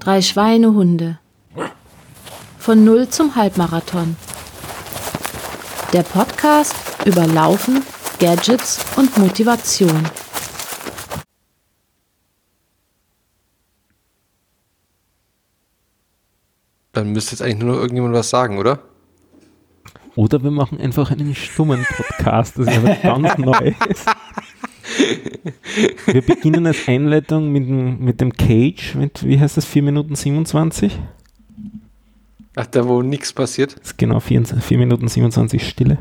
Drei Schweinehunde. Von Null zum Halbmarathon. Der Podcast über Laufen, Gadgets und Motivation. Dann müsste jetzt eigentlich nur noch irgendjemand was sagen, oder? Oder wir machen einfach einen stummen Podcast, das ist aber ganz neu. Wir beginnen als Einleitung mit dem, mit dem Cage, mit, wie heißt das, 4 Minuten 27? Ach, da wo nichts passiert? Das ist genau 4, 4 Minuten 27 Stille.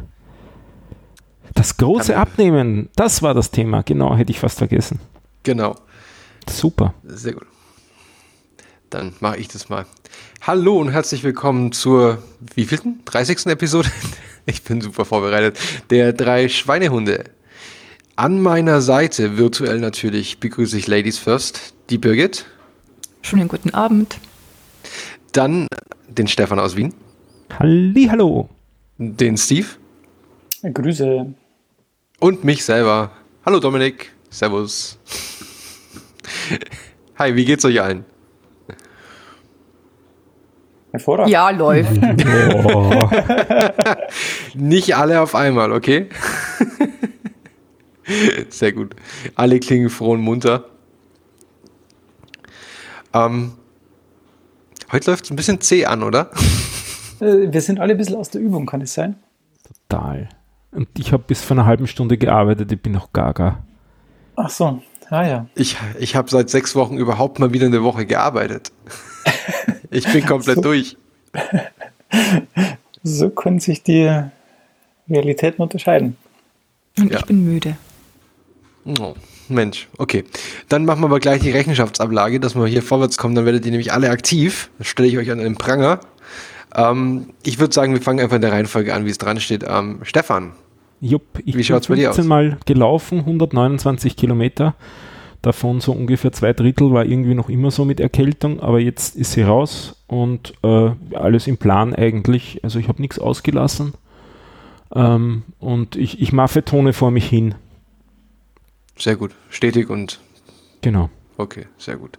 Das große Abnehmen, das war das Thema, genau, hätte ich fast vergessen. Genau. Super. Sehr gut. Dann mache ich das mal. Hallo und herzlich willkommen zur wievielten? 30. Episode? Ich bin super vorbereitet. Der drei Schweinehunde. An meiner Seite, virtuell natürlich, begrüße ich Ladies First, die Birgit. Schönen guten Abend. Dann den Stefan aus Wien. Halli, hallo. Den Steve. Grüße. Und mich selber. Hallo Dominik. Servus. Hi, wie geht's euch allen? Hervorragend. Ja, läuft. Oh. Nicht alle auf einmal, okay? Sehr gut. Alle klingen froh und munter. Ähm, heute läuft es ein bisschen zäh an, oder? Äh, Wir sind alle ein bisschen aus der Übung, kann es sein? Total. Und ich habe bis vor einer halben Stunde gearbeitet, ich bin noch gaga. Ach so, ah ja. Ich, ich habe seit sechs Wochen überhaupt mal wieder eine Woche gearbeitet. Ich bin komplett So. durch. So können sich die Realitäten unterscheiden. Und Ja. ich bin müde. Oh, Mensch, okay. Dann machen wir aber gleich die Rechenschaftsablage, dass wir hier vorwärts kommen. Dann werdet ihr nämlich alle aktiv. Das stelle ich euch an den Pranger. Ähm, ich würde sagen, wir fangen einfach in der Reihenfolge an, wie es dran steht. Ähm, Stefan, Jupp, ich Wie bin dir aus? 15 Mal gelaufen, 129 Kilometer. Davon so ungefähr zwei Drittel war irgendwie noch immer so mit Erkältung, aber jetzt ist sie raus und äh, alles im Plan eigentlich. Also ich habe nichts ausgelassen. Ähm, und ich, ich maffetone vor mich hin. Sehr gut. Stetig und Genau. Okay, sehr gut.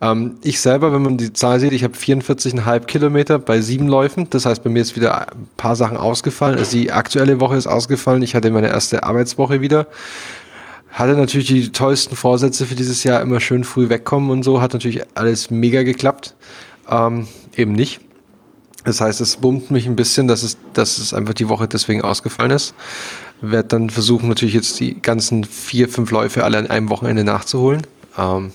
Ähm, ich selber, wenn man die Zahl sieht, ich habe 44,5 Kilometer bei sieben Läufen. Das heißt, bei mir ist wieder ein paar Sachen ausgefallen. Also die aktuelle Woche ist ausgefallen. Ich hatte meine erste Arbeitswoche wieder. Hatte natürlich die tollsten Vorsätze für dieses Jahr, immer schön früh wegkommen und so. Hat natürlich alles mega geklappt. Ähm, eben nicht. Das heißt, es bummt mich ein bisschen, dass es, dass es einfach die Woche deswegen ausgefallen ist. Werde dann versuchen, natürlich jetzt die ganzen vier, fünf Läufe alle an einem Wochenende nachzuholen. Ähm,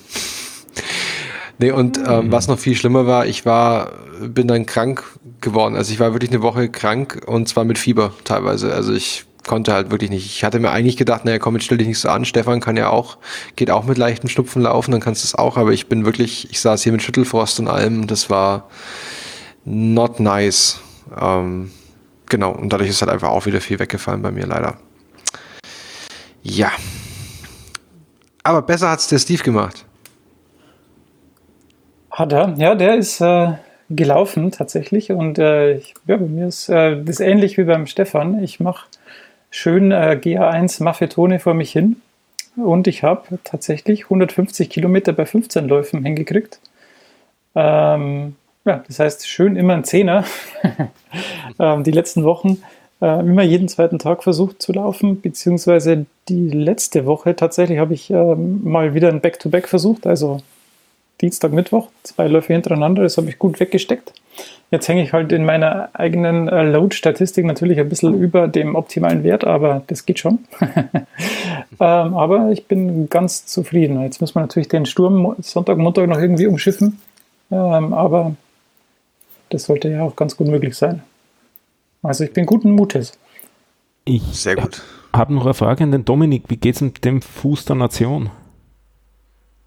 nee, und ähm, was noch viel schlimmer war, ich war, bin dann krank geworden. Also ich war wirklich eine Woche krank und zwar mit Fieber teilweise. Also ich konnte halt wirklich nicht. Ich hatte mir eigentlich gedacht, naja, komm, jetzt stell dich nicht so an. Stefan kann ja auch, geht auch mit leichten Schnupfen laufen, dann kannst du es auch. Aber ich bin wirklich, ich saß hier mit Schüttelfrost und allem. Das war not nice. Ähm, genau, und dadurch ist halt einfach auch wieder viel weggefallen bei mir leider. Ja. Aber besser hat's der Steve gemacht. Hat er? Ja, der ist äh, gelaufen tatsächlich. Und äh, ich, ja, bei mir ist äh, das ist ähnlich wie beim Stefan. Ich mache schön äh, GA1 Maffetone vor mich hin. Und ich habe tatsächlich 150 Kilometer bei 15 Läufen hingekriegt. Ähm, ja, das heißt, schön immer ein Zehner. ähm, die letzten Wochen äh, immer jeden zweiten Tag versucht zu laufen, beziehungsweise die letzte Woche tatsächlich habe ich ähm, mal wieder ein Back-to-Back versucht, also Dienstag, Mittwoch, zwei Läufe hintereinander, das habe ich gut weggesteckt. Jetzt hänge ich halt in meiner eigenen äh, Load-Statistik natürlich ein bisschen über dem optimalen Wert, aber das geht schon. ähm, aber ich bin ganz zufrieden. Jetzt muss man natürlich den Sturm Sonntag, Montag noch irgendwie umschiffen, ähm, aber das sollte ja auch ganz gut möglich sein. Also ich bin guten Mutes. Ich Sehr gut. habe noch eine Frage an den Dominik. Wie geht's mit dem Fuß der Nation?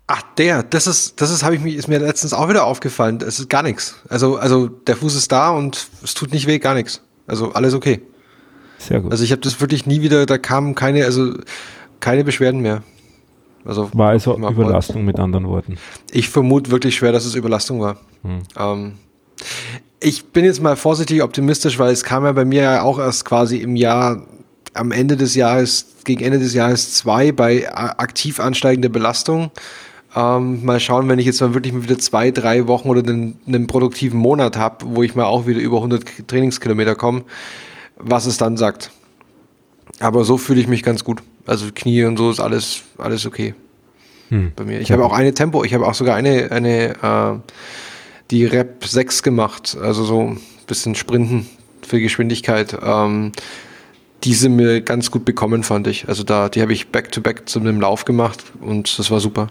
Ach, der, das ist, das ist, habe ich mich, ist mir letztens auch wieder aufgefallen. Es ist gar nichts. Also, also der Fuß ist da und es tut nicht weh, gar nichts. Also alles okay. Sehr gut. Also ich habe das wirklich nie wieder, da kamen keine, also keine Beschwerden mehr. Also war also mal Überlastung mit anderen Worten. Ich vermute wirklich schwer, dass es Überlastung war. Hm. Ähm, ich bin jetzt mal vorsichtig optimistisch, weil es kam ja bei mir ja auch erst quasi im Jahr, am Ende des Jahres, gegen Ende des Jahres zwei bei aktiv ansteigender Belastung. Ähm, mal schauen, wenn ich jetzt mal wirklich mal wieder zwei, drei Wochen oder einen, einen produktiven Monat habe, wo ich mal auch wieder über 100 Trainingskilometer komme, was es dann sagt. Aber so fühle ich mich ganz gut. Also Knie und so ist alles, alles okay hm. bei mir. Ich habe auch eine Tempo, ich habe auch sogar eine, eine äh, die Rep 6 gemacht, also so ein bisschen Sprinten für Geschwindigkeit. Ähm, die sind mir ganz gut bekommen, fand ich. Also da, die habe ich back-to-back -back zu einem Lauf gemacht und das war super.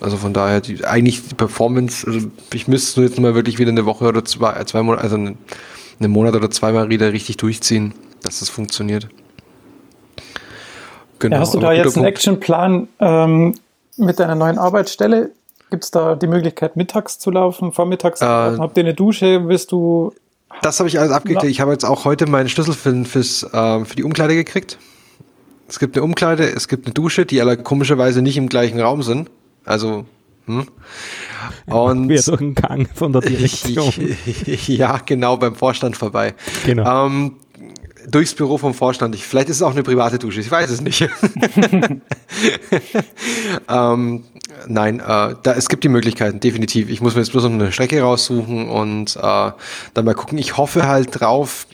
Also von daher, die, eigentlich die Performance, also ich müsste jetzt mal wirklich wieder eine Woche oder zwei, zwei Monate, also einen, einen Monat oder zweimal wieder richtig durchziehen, dass das funktioniert. Genau, ja, hast du da jetzt einen Actionplan ähm, mit deiner neuen Arbeitsstelle? Gibt es da die Möglichkeit, mittags zu laufen, vormittags zu laufen? Habt ihr eine Dusche? Wirst du. Das habe ich alles abgeklärt. Ich habe jetzt auch heute meinen Schlüssel für, fürs, äh, für die Umkleide gekriegt. Es gibt eine Umkleide, es gibt eine Dusche, die aber komischerweise nicht im gleichen Raum sind. Also, hm. Und wir durch einen Gang von der Direktion. ja, genau, beim Vorstand vorbei. Genau. Ähm, durchs Büro vom Vorstand. Ich, vielleicht ist es auch eine private Dusche, ich weiß es nicht. ähm, nein, äh, da, es gibt die Möglichkeiten, definitiv. Ich muss mir jetzt bloß noch eine Strecke raussuchen und äh, dann mal gucken. Ich hoffe halt drauf,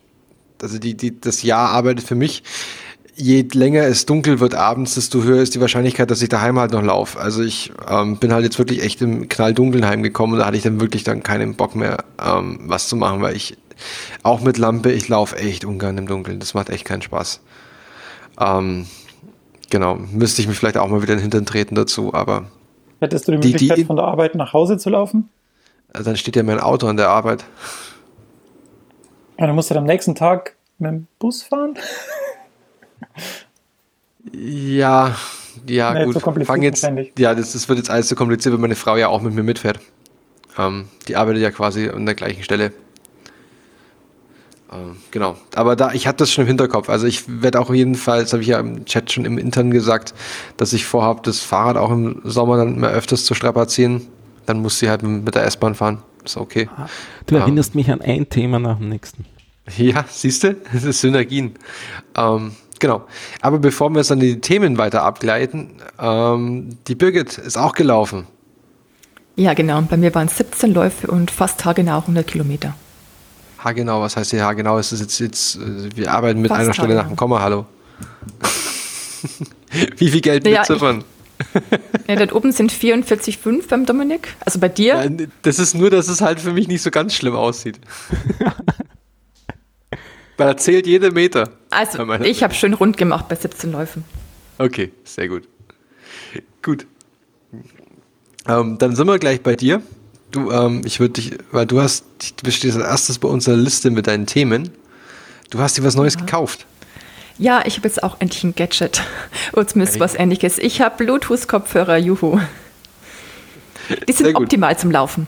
also die, die, das Jahr arbeitet für mich je länger es dunkel wird abends, desto höher ist die Wahrscheinlichkeit, dass ich daheim halt noch laufe. Also ich ähm, bin halt jetzt wirklich echt im knalldunkeln heimgekommen und da hatte ich dann wirklich dann keinen Bock mehr, ähm, was zu machen, weil ich auch mit Lampe, ich laufe echt ungern im Dunkeln. Das macht echt keinen Spaß. Ähm, genau, müsste ich mich vielleicht auch mal wieder in den Hintern treten dazu, aber. Hättest du die Möglichkeit, die, die, von der Arbeit nach Hause zu laufen? Also dann steht ja mein Auto an der Arbeit. Und dann musst du am nächsten Tag mit dem Bus fahren? Ja, ja, nee, gut. Fang jetzt, ja, das, das, wird jetzt alles zu so kompliziert, wenn meine Frau ja auch mit mir mitfährt. Ähm, die arbeitet ja quasi an der gleichen Stelle. Ähm, genau. Aber da, ich hatte das schon im Hinterkopf. Also ich werde auch jedenfalls, habe ich ja im Chat schon im Intern gesagt, dass ich vorhabe, das Fahrrad auch im Sommer dann mehr öfters zu strapazieren. Dann muss sie halt mit der S-Bahn fahren. Ist okay. Ah, du erinnerst ähm, mich an ein Thema nach dem nächsten. Ja, siehst du? Das ist Synergien. Ähm, Genau. Aber bevor wir jetzt dann die Themen weiter abgleiten, ähm, die Birgit ist auch gelaufen. Ja, genau. Bei mir waren es 17 Läufe und fast haargenau 100 Kilometer. Haargenau, was heißt hier haargenau? Ist jetzt, jetzt, äh, wir arbeiten mit fast einer Stelle nach dem Komma, hallo. Wie viel Geld naja, beziffern? ja, dort oben sind 44,5 beim Dominik. Also bei dir? Ja, das ist nur, dass es halt für mich nicht so ganz schlimm aussieht. Weil er zählt jede Meter. Also, ich habe schön rund gemacht bei 17 Läufen. Okay, sehr gut. Gut. Ähm, dann sind wir gleich bei dir. Du, ähm, ich würde dich, weil du hast, du stehst als erstes bei unserer Liste mit deinen Themen. Du hast dir was Neues ja. gekauft. Ja, ich habe jetzt auch endlich ein Gadget. Oder zumindest okay. was ähnliches. Ich habe Bluetooth-Kopfhörer, juhu. Die sind optimal zum Laufen.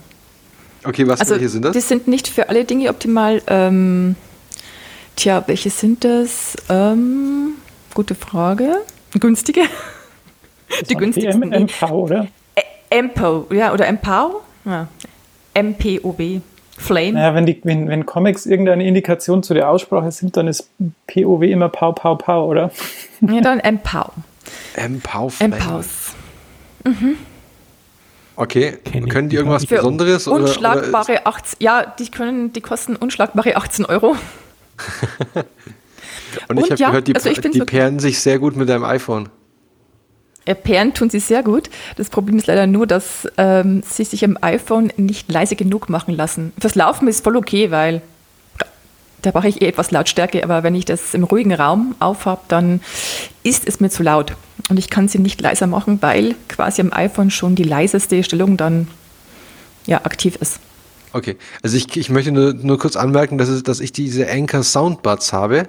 Okay, was also, sind das? Die sind nicht für alle Dinge optimal. Ähm, Tja, welche sind das? Ähm, gute Frage. Günstige? Die günstigsten. MPO, oder? MPO, ja, oder MPO? Ja. MPOB. Flame. Naja, wenn, die, wenn, wenn Comics irgendeine Indikation zu der Aussprache sind, dann ist POW immer Pau, Pau, Pau, oder? Ja, dann MPOW. MPOW. MPOWs. Mhm. Okay, können die irgendwas Besonderes? Unschlagbare oder, oder 18, ja, die können, die kosten unschlagbare 18 Euro. Und, ich habe ja, gehört, die, also die so pairen sich sehr gut mit deinem iPhone. Pairen tun sie sehr gut. Das Problem ist leider nur, dass ähm, sie sich am iPhone nicht leise genug machen lassen. Fürs Laufen ist voll okay, weil da brauche ich eh etwas Lautstärke, aber wenn ich das im ruhigen Raum aufhabe, dann ist es mir zu laut. Und ich kann sie nicht leiser machen, weil quasi am iPhone schon die leiseste Stellung dann ja, aktiv ist. Okay, also ich, ich möchte nur, nur kurz anmerken, dass, es, dass ich diese Anchor Soundbuds habe.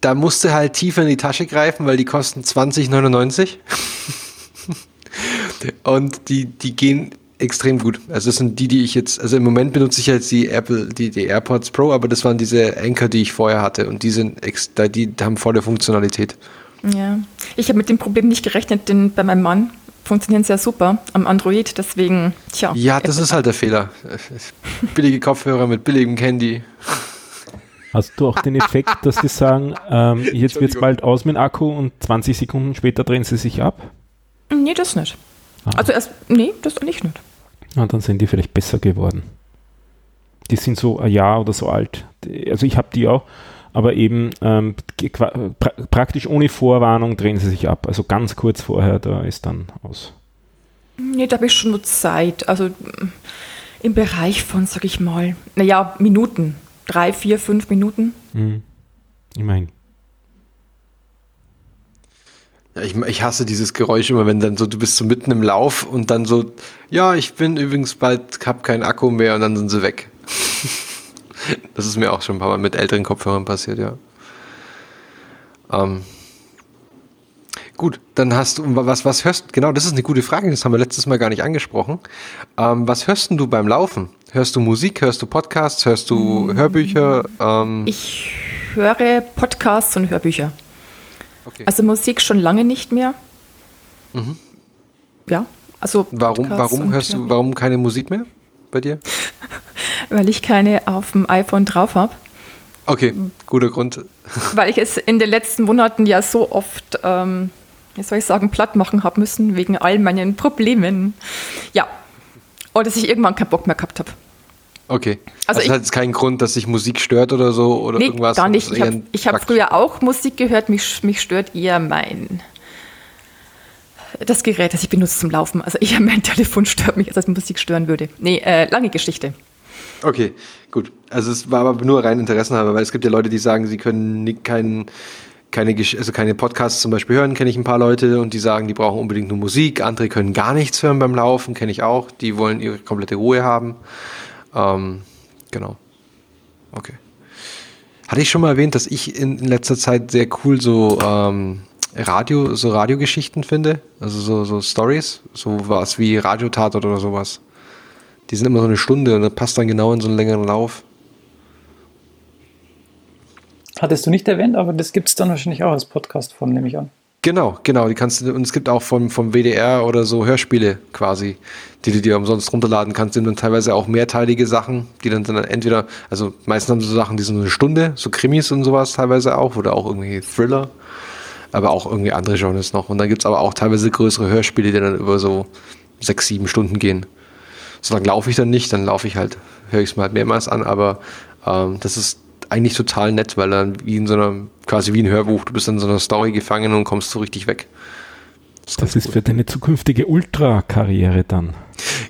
Da musste halt tiefer in die Tasche greifen, weil die kosten 20,99. Und die, die gehen extrem gut. Also das sind die, die ich jetzt, also im Moment benutze ich jetzt die Apple, die, die AirPods Pro, aber das waren diese Anchor, die ich vorher hatte und die sind die haben volle Funktionalität. Ja, ich habe mit dem Problem nicht gerechnet, denn bei meinem Mann funktionieren sehr super am Android, deswegen, tja. Ja, das ist halt der Fehler. Billige Kopfhörer mit billigem Candy. Hast du auch den Effekt, dass sie sagen, ähm, jetzt wird es bald aus mit dem Akku und 20 Sekunden später drehen sie sich ab? Nee, das nicht. Ah. Also erst, nee, das nicht nicht. Ah, dann sind die vielleicht besser geworden. Die sind so ein Jahr oder so alt. Also ich habe die auch, aber eben ähm, pra praktisch ohne Vorwarnung drehen sie sich ab. Also ganz kurz vorher, da ist dann aus. Nee, da habe ich schon nur Zeit. Also im Bereich von, sag ich mal, naja, Minuten. Drei, vier, fünf Minuten. Mhm. Immerhin. Ja, ich, ich hasse dieses Geräusch immer, wenn dann so, du bist so mitten im Lauf und dann so, ja, ich bin übrigens bald, hab keinen Akku mehr und dann sind sie weg. das ist mir auch schon ein paar Mal mit älteren Kopfhörern passiert, ja. Ähm, gut, dann hast du, was, was hörst, genau, das ist eine gute Frage, das haben wir letztes Mal gar nicht angesprochen. Ähm, was hörst denn du beim Laufen? Hörst du Musik, hörst du Podcasts, hörst du Hörbücher? Ähm, Ich höre Podcasts und Hörbücher. okay. Also Musik schon lange nicht mehr. Ja, also warum, Podcasts warum und hörst du, Hörbücher. warum keine Musik mehr bei dir? Weil ich keine auf dem iPhone drauf habe. Okay, guter Grund. Weil ich es in den letzten Monaten ja so oft, ähm, wie soll ich sagen, platt machen habe müssen, wegen all meinen Problemen. Ja. Und dass ich irgendwann keinen Bock mehr gehabt habe. Okay. Also Also, das hat jetzt keinen Grund, dass sich Musik stört oder so oder Nee, irgendwas. gar nicht. Ich habe hab früher auch Musik gehört. Mich, mich stört eher mein das Gerät, das ich benutze zum Laufen. Also eher mein Telefon stört mich, als dass Musik stören würde. Nee, äh, lange Geschichte. Okay, gut. Also es war aber nur rein Interessenhalber, weil es gibt ja Leute, die sagen, sie können nie, kein, keine, also keine Podcasts zum Beispiel hören, kenne ich ein paar Leute und die sagen, die brauchen unbedingt nur Musik. Andere können gar nichts hören beim Laufen, kenne ich auch. Die wollen ihre komplette Ruhe haben. Ähm, genau. Okay. Hatte ich schon mal erwähnt, dass ich in, letzter Zeit sehr cool so ähm, Radio, so Radiogeschichten finde, also so, so Stories, so was wie Radiotatort oder sowas. Die sind immer so eine Stunde und das passt dann genau in so einen längeren Lauf. Hattest du nicht erwähnt, aber das gibt es dann wahrscheinlich auch als Podcast-Form, nehme ich an. Genau, genau. Die kannst du, und es gibt auch vom, vom WDR oder so Hörspiele quasi, die du dir umsonst runterladen kannst. Sind dann teilweise auch mehrteilige Sachen, die dann, dann entweder, also meistens haben sie so Sachen, die sind so eine Stunde, so Krimis und sowas teilweise auch, oder auch irgendwie Thriller, aber auch irgendwie andere Genres noch. Und dann gibt's aber auch teilweise größere Hörspiele, die dann über so sechs, sieben Stunden gehen. So lange laufe ich dann nicht, dann laufe ich halt, höre ich es mal halt mehrmals an, aber ähm, das ist eigentlich total nett, weil dann wie in so einer, quasi wie ein Hörbuch, du bist in so einer Story gefangen und kommst so richtig weg. Das ist gut. für deine zukünftige Ultra-Karriere dann.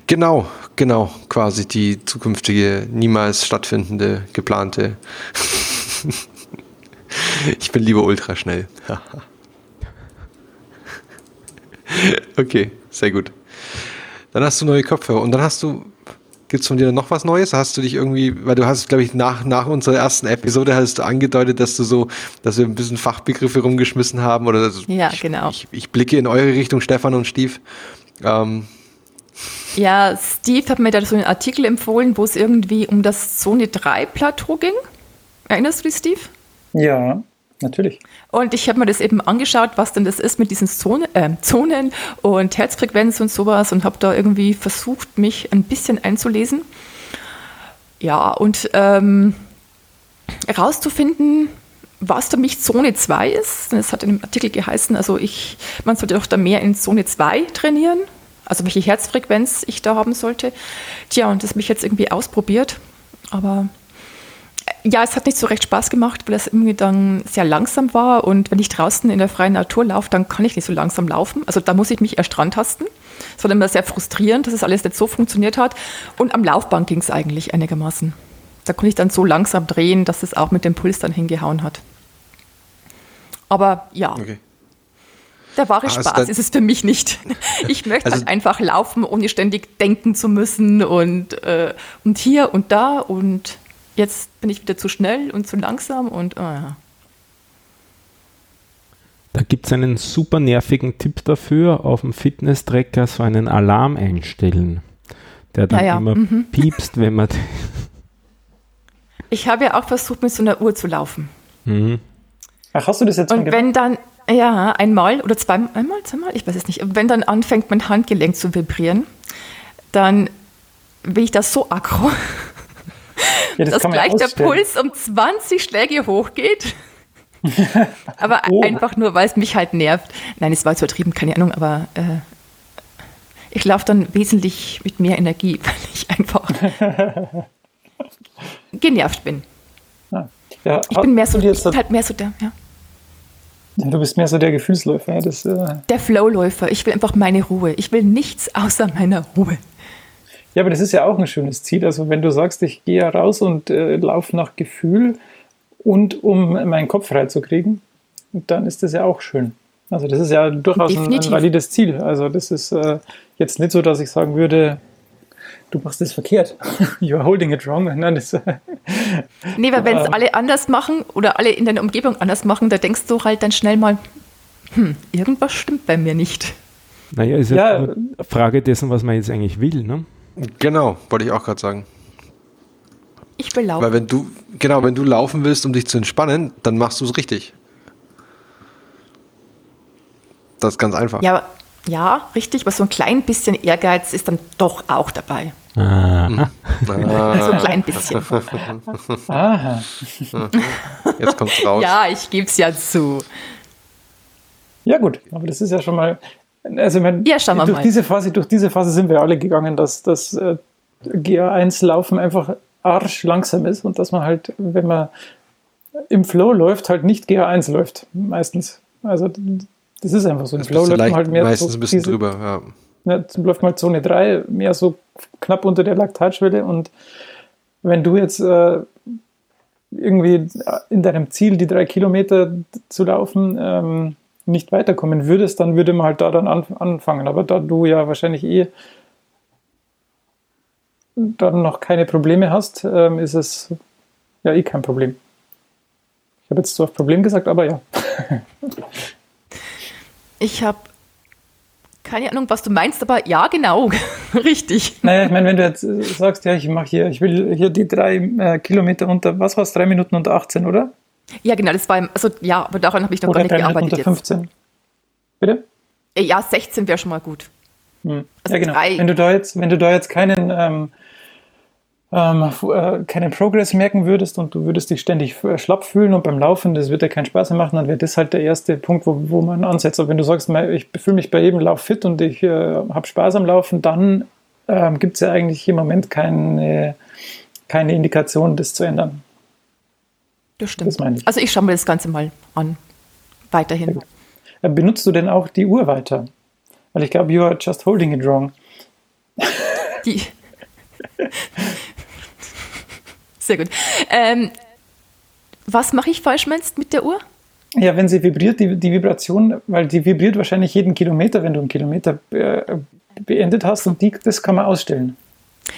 Genau, genau, quasi die zukünftige, niemals stattfindende, geplante. ich bin lieber ultra schnell. okay, sehr gut. Dann hast du neue Kopfhörer und dann hast du, gibt's von dir noch was Neues? Hast du dich irgendwie, weil du hast, glaube ich, nach, nach unserer ersten Episode hast du angedeutet, dass du so, dass wir ein bisschen Fachbegriffe rumgeschmissen haben oder dass, Ja, ich, genau. Ich, ich blicke in eure Richtung, Stefan und Stief. Ähm, Ja, Steve hat mir da so einen Artikel empfohlen, wo es irgendwie um das Zone 3 Plateau ging. Erinnerst du dich, Steve? Ja, natürlich. Und ich habe mir das eben angeschaut, was denn das ist mit diesen Zone, äh, Zonen und Herzfrequenz und sowas und habe da irgendwie versucht, mich ein bisschen einzulesen. Ja, und ähm, herauszufinden, was für mich Zone 2 ist. Es hat in dem Artikel geheißen, also ich, man sollte doch da mehr in Zone 2 trainieren, also welche Herzfrequenz ich da haben sollte. Tja, und das mich jetzt irgendwie ausprobiert, aber ja, es hat nicht so recht Spaß gemacht, weil es irgendwie dann sehr langsam war. Und wenn ich draußen in der freien Natur laufe, dann kann ich nicht so langsam laufen. Also da muss ich mich erst rantasten. Es war immer sehr frustrierend, dass es alles nicht so funktioniert hat. Und am Laufband ging es eigentlich einigermaßen. Da konnte ich dann so langsam drehen, dass es auch mit dem Puls dann hingehauen hat. Aber ja, okay. der wahre Ah, also Spaß ist es für mich nicht. Ich möchte Also- halt einfach laufen, ohne ständig denken zu müssen und, äh, und hier und da und jetzt bin ich wieder zu schnell und zu langsam und oh ja. Da gibt es einen super nervigen Tipp dafür, auf dem Fitness-Tracker so einen Alarm einstellen, der dann Ja, ja, immer mhm. piepst, wenn man... Ich habe ja auch versucht, mit so einer Uhr zu laufen. Mhm. Ach, hast du das jetzt schon Und wenn dann, ja, einmal oder zweimal, einmal, zweimal, ich weiß es nicht, wenn dann anfängt, mein Handgelenk zu vibrieren, dann bin ich das so aggro, Ja, das dass gleich der. Puls um 20 Schläge hochgeht. aber Oh. einfach nur, weil es mich halt nervt. Nein, es war jetzt übertrieben, keine Ahnung, aber äh, Ich laufe dann wesentlich mit mehr Energie, weil ich einfach genervt bin. Ja. Ja, Ich bin mehr so, ich bin halt mehr so der, ja, du bist mehr so der Gefühlsläufer. Das, äh, der Flowläufer. Ich will einfach meine Ruhe. Ich will nichts außer meiner Ruhe. Ja, aber das ist ja auch ein schönes Ziel. Also wenn du sagst, ich gehe ja raus und äh, laufe nach Gefühl und um meinen Kopf freizukriegen, dann ist das ja auch schön. Also das ist ja durchaus ein, ein valides Ziel. Also das ist äh, jetzt nicht so, dass ich sagen würde, du machst das verkehrt. You're holding it wrong. Nein, das, Nee, weil wenn es Ähm. alle anders machen oder alle in deiner Umgebung anders machen, da denkst du halt dann schnell mal, hm, irgendwas stimmt bei mir nicht. Naja, ist ja, Ja. eine Frage dessen, was man jetzt eigentlich will. Ne? Genau, wollte ich auch gerade sagen. Ich will laufen. Weil wenn du, genau, wenn du laufen willst, um dich zu entspannen, dann machst du es richtig. Das ist ganz einfach. Ja, ja, richtig, aber so ein klein bisschen Ehrgeiz ist dann doch auch dabei. Aha. So ein klein bisschen. aha. Jetzt kommt's raus. Ja, ich gebe es ja zu. Ja gut, aber das ist ja schon mal. Also ich mein, Ja, durch mal. diese Phase, durch diese Phase sind wir alle gegangen, dass das äh, GA1-Laufen einfach arsch langsam ist und dass man halt, wenn man im Flow läuft, halt nicht GA1 läuft, meistens. Also das ist einfach so. Im Das Flow läuft man halt mehr meistens so ein bisschen diese- drüber. Ja. Ne, dann läuft mal Zone 3, mehr so knapp unter der Laktatschwelle. Und wenn du jetzt äh, irgendwie in deinem Ziel, die drei Kilometer zu laufen, ähm, nicht weiterkommen würdest, dann würde man halt da dann an, anfangen. Aber da du ja wahrscheinlich eh dann noch keine Probleme hast, ähm, ist es ja eh kein Problem. Ich habe jetzt zwar Problem gesagt, aber ja. Ich habe keine Ahnung, was du meinst, aber ja, genau. Richtig. Naja, ich meine, wenn du jetzt äh, sagst, ja, ich mache hier, ich will hier die drei äh, Kilometer unter, was war es, drei Minuten unter 18, oder? Ja, genau, das war, im- also ja, aber daran habe ich noch Oder gar nicht Minuten gearbeitet unter jetzt. 15. Bitte? Äh, Ja, 16 wäre schon mal gut. Hm. Also ja, genau. drei. Wenn du da jetzt, wenn du da jetzt keinen, ähm, ähm, äh, keinen Progress merken würdest und du würdest dich ständig äh, schlapp fühlen und beim Laufen, das wird dir keinen Spaß mehr machen, dann wäre das halt der erste Punkt, wo, wo man ansetzt. Aber wenn du sagst, ich fühle mich bei jedem Lauf fit und ich äh, habe Spaß am Laufen, dann ähm, gibt es ja eigentlich im Moment keine, keine Indikation, das zu ändern. Das stimmt. Das meine ich. Also ich schaue mir das Ganze mal an. Weiterhin. Äh, Benutzt du denn auch die Uhr weiter? Weil ich glaube, you are just holding it wrong. Die. Sehr gut. Ähm, was mache ich falsch, meinst mit der Uhr? Ja, wenn sie vibriert, die, die Vibration, weil die vibriert wahrscheinlich jeden Kilometer, wenn du einen Kilometer äh, beendet hast und die, das kann man ausstellen.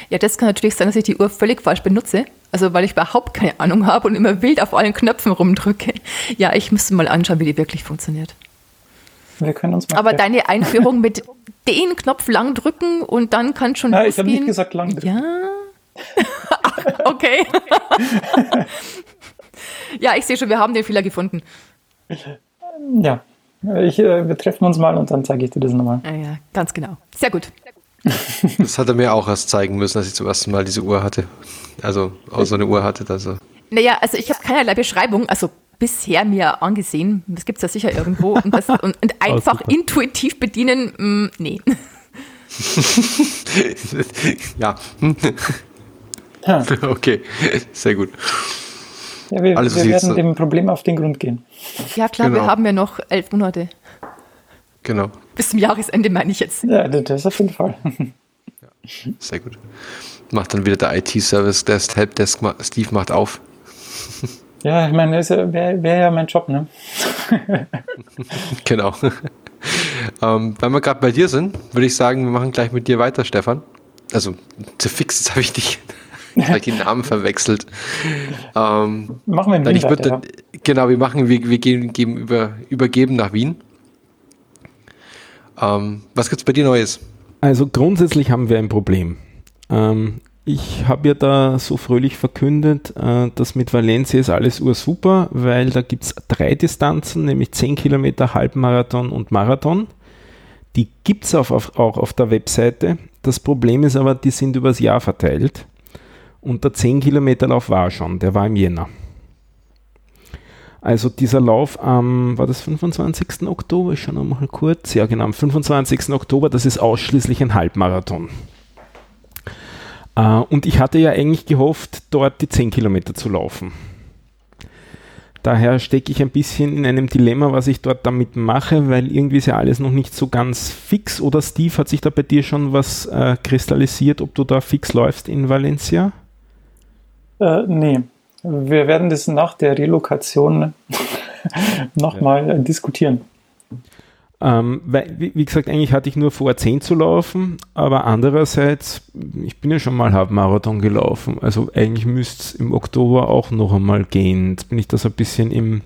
Ja, das kann natürlich sein, dass ich die Uhr völlig falsch benutze. Also weil ich überhaupt keine Ahnung habe und immer wild auf allen Knöpfen rumdrücke. Ja, ich müsste mal anschauen, wie die wirklich funktioniert. Wir können uns mal Aber treffen. deine Einführung mit den Knopf lang drücken und dann kann schon Nein, ich habe nicht gesagt lang drücken. Ja. okay. ja, ich sehe schon, wir haben den Fehler gefunden. Ja. Ich, äh, wir treffen uns mal und dann zeige ich dir das nochmal. Ja, ja, ganz genau. Sehr gut. Das hat er mir auch erst zeigen müssen, als ich zum ersten Mal diese Uhr hatte. Also auch so eine Uhr hatte. Also. Naja, also ich habe keinerlei Beschreibung, also bisher mir angesehen. Das gibt es ja sicher irgendwo. Und, das, und, und einfach super. intuitiv bedienen, mh, nee. ja. Ja, okay, sehr gut. ja wir, Also wir werden dem Problem auf den Grund gehen. Ja klar, Genau. wir haben ja noch elf Monate. Genau, Bis zum Jahresende meine ich jetzt. Ja, das auf jeden Fall. sehr gut. Macht dann wieder der IT-Service, der Helpdesk, Steve macht auf. Ja, ich meine, das wäre wär ja mein Job, ne? Genau. ähm, wenn wir gerade bei dir sind, würde ich sagen, wir machen gleich mit dir weiter, Stefan. Also, zu fix, jetzt habe ich dich ich die Namen verwechselt. Ähm, Machen wir in Wien ich würde, weiter, genau, wir machen, wir, wir gehen, geben über, übergeben nach Wien. Ähm, was gibt's bei dir Neues? Also grundsätzlich haben wir ein Problem. Ähm, ich habe ja da so fröhlich verkündet, äh, dass mit Valencia ist alles ursuper, weil da gibt es drei Distanzen, nämlich 10 Kilometer, Halbmarathon und Marathon. Die gibt es auch auf der Webseite. Das Problem ist aber, die sind übers Jahr verteilt. Und der 10 Kilometer Lauf war schon, der war im Jänner. Also dieser Lauf am, war das 25. Oktober? Ich schaue nochmal kurz. Ja, genau, am 25. Oktober, das ist ausschließlich ein Halbmarathon. Äh, und ich hatte ja eigentlich gehofft, dort die 10 Kilometer zu laufen. Daher stecke ich ein bisschen in einem Dilemma, was ich dort damit mache, weil irgendwie ist ja alles noch nicht so ganz fix. Oder Steve, hat sich da bei dir schon was äh, kristallisiert, ob du da fix läufst in Valencia? Äh, nee, wir werden das nach der Relokation nochmal ja. diskutieren. Ähm, weil, wie, wie, gesagt, eigentlich hatte ich nur vor, 10 zu laufen, aber andererseits, ich bin ja schon mal Halbmarathon gelaufen, also eigentlich müsste es im Oktober auch noch einmal gehen. Jetzt bin ich da so ein bisschen im,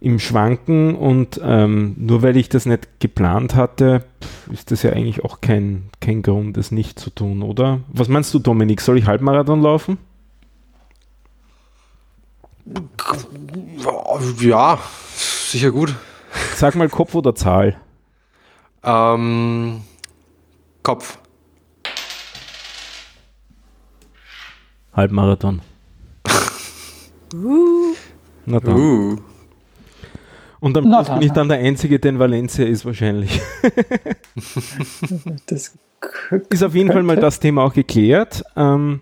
im Schwanken und ähm, nur weil ich das nicht geplant hatte, ist das ja eigentlich auch kein, kein Grund, das nicht zu tun, oder? Was meinst du, Dominik? Soll ich Halbmarathon laufen? Ja, sicher gut. Sag mal Kopf oder Zahl? Ähm, Kopf. Halbmarathon. uh. Na dann. Uh. Und am Schluss bin ich dann der Einzige, der in Valencia ist wahrscheinlich. das ist auf jeden Fall mal das Thema auch geklärt. Ähm,